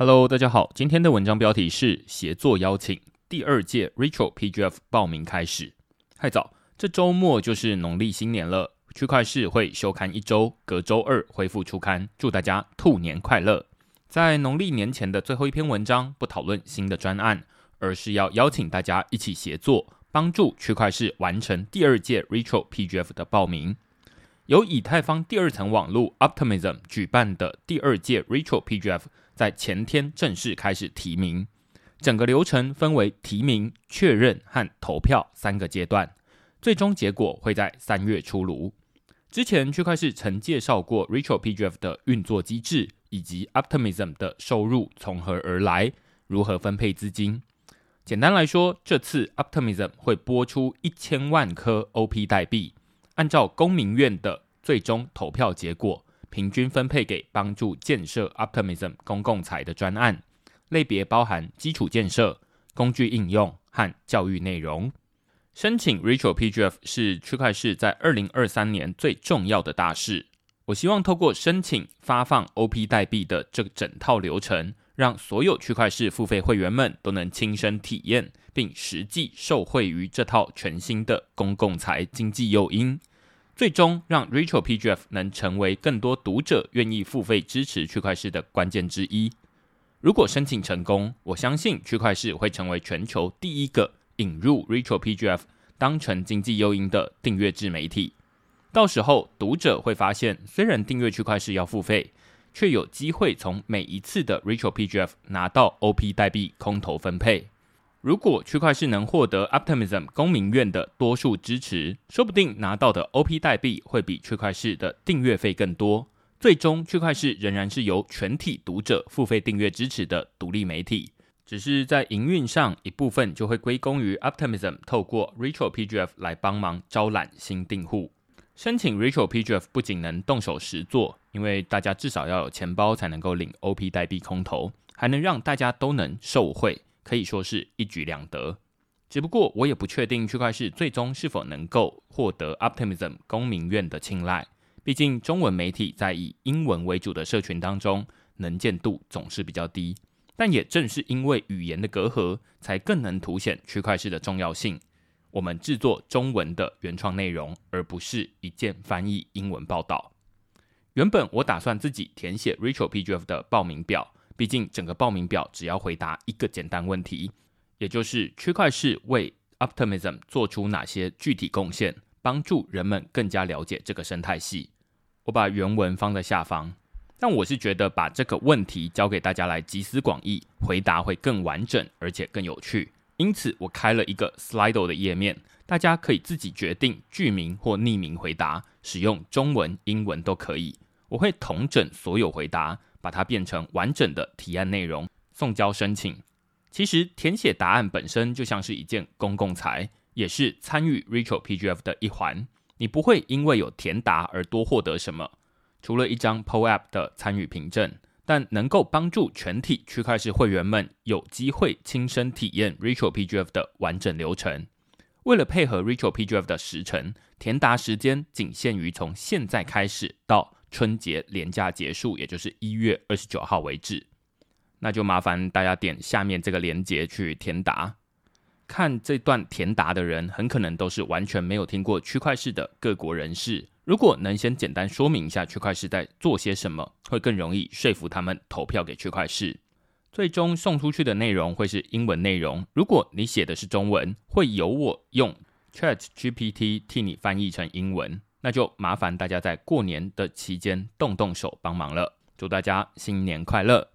Hello，大家好，今天的文章标题是协作邀请第二届 Retro PGF 报名开始。太早，这周末就是农历新年了，区块市会休刊一周，隔周二恢复出刊。祝大家兔年快乐！在农历年前的最后一篇文章，不讨论新的专案，而是要邀请大家一起协作，帮助区块市完成第二届 Retro PGF 的报名。由以太坊第二层网络 Optimism 举办的第二届 Retro PGF。在前天正式开始提名，整个流程分为提名、确认和投票三个阶段，最终结果会在三月出炉。之前区块市曾介绍过 Retro PGF 的运作机制以及 Optimism 的收入从何而来，如何分配资金。简单来说，这次 Optimism 会拨出一千万颗 OP 代币，按照公民院的最终投票结果。平均分配给帮助建设 Optimism 公共财的专案，类别包含基础建设、工具应用和教育内容。申请 Retro PGF 是区块市在二零二三年最重要的大事。我希望透过申请发放 OP 代币的这整套流程，让所有区块市付费会员们都能亲身体验，并实际受惠于这套全新的公共财经济诱因。最终让 Retro PGF 能成为更多读者愿意付费支持区块市的关键之一。如果申请成功，我相信区块市会成为全球第一个引入 Retro PGF 当成经济诱因的订阅制媒体。到时候，读者会发现，虽然订阅区块市要付费，却有机会从每一次的 Retro PGF 拿到 OP 代币空投分配。如果区块市能获得 Optimism 公民院的多数支持，说不定拿到的 OP 代币会比区块市的订阅费更多。最终，区块市仍然是由全体读者付费订阅支持的独立媒体，只是在营运上一部分就会归功于 Optimism 透过 Retro PGF 来帮忙招揽新订户。申请 Retro PGF 不仅能动手实做，因为大家至少要有钱包才能够领 OP 代币空投，还能让大家都能受惠。可以说是一举两得，只不过我也不确定区块市最终是否能够获得 Optimism 公民院的青睐。毕竟中文媒体在以英文为主的社群当中，能见度总是比较低。但也正是因为语言的隔阂，才更能凸显区块市的重要性。我们制作中文的原创内容，而不是一键翻译英文报道。原本我打算自己填写 Retro PGF 的报名表。毕竟，整个报名表只要回答一个简单问题，也就是区块是为 Optimism 做出哪些具体贡献，帮助人们更加了解这个生态系。我把原文放在下方，但我是觉得把这个问题交给大家来集思广益，回答会更完整而且更有趣。因此，我开了一个 Slido 的页面，大家可以自己决定剧名或匿名回答，使用中文、英文都可以。我会统整所有回答。把它变成完整的提案内容，送交申请。其实填写答案本身就像是一件公共财，也是参与 Retro PGF 的一环。你不会因为有填答而多获得什么，除了一张 PO App 的参与凭证，但能够帮助全体区块链会员们有机会亲身体验 Retro PGF 的完整流程。为了配合 Retro PGF 的时程，填答时间仅限于从现在开始到。春节连假结束，也就是一月二十九号为止，那就麻烦大家点下面这个链接去填答。看这段填答的人，很可能都是完全没有听过区块市的各国人士。如果能先简单说明一下区块市在做些什么，会更容易说服他们投票给区块市。最终送出去的内容会是英文内容。如果你写的是中文，会由我用 Chat GPT 替你翻译成英文。那就麻烦大家在过年的期间动动手帮忙了。祝大家新年快乐！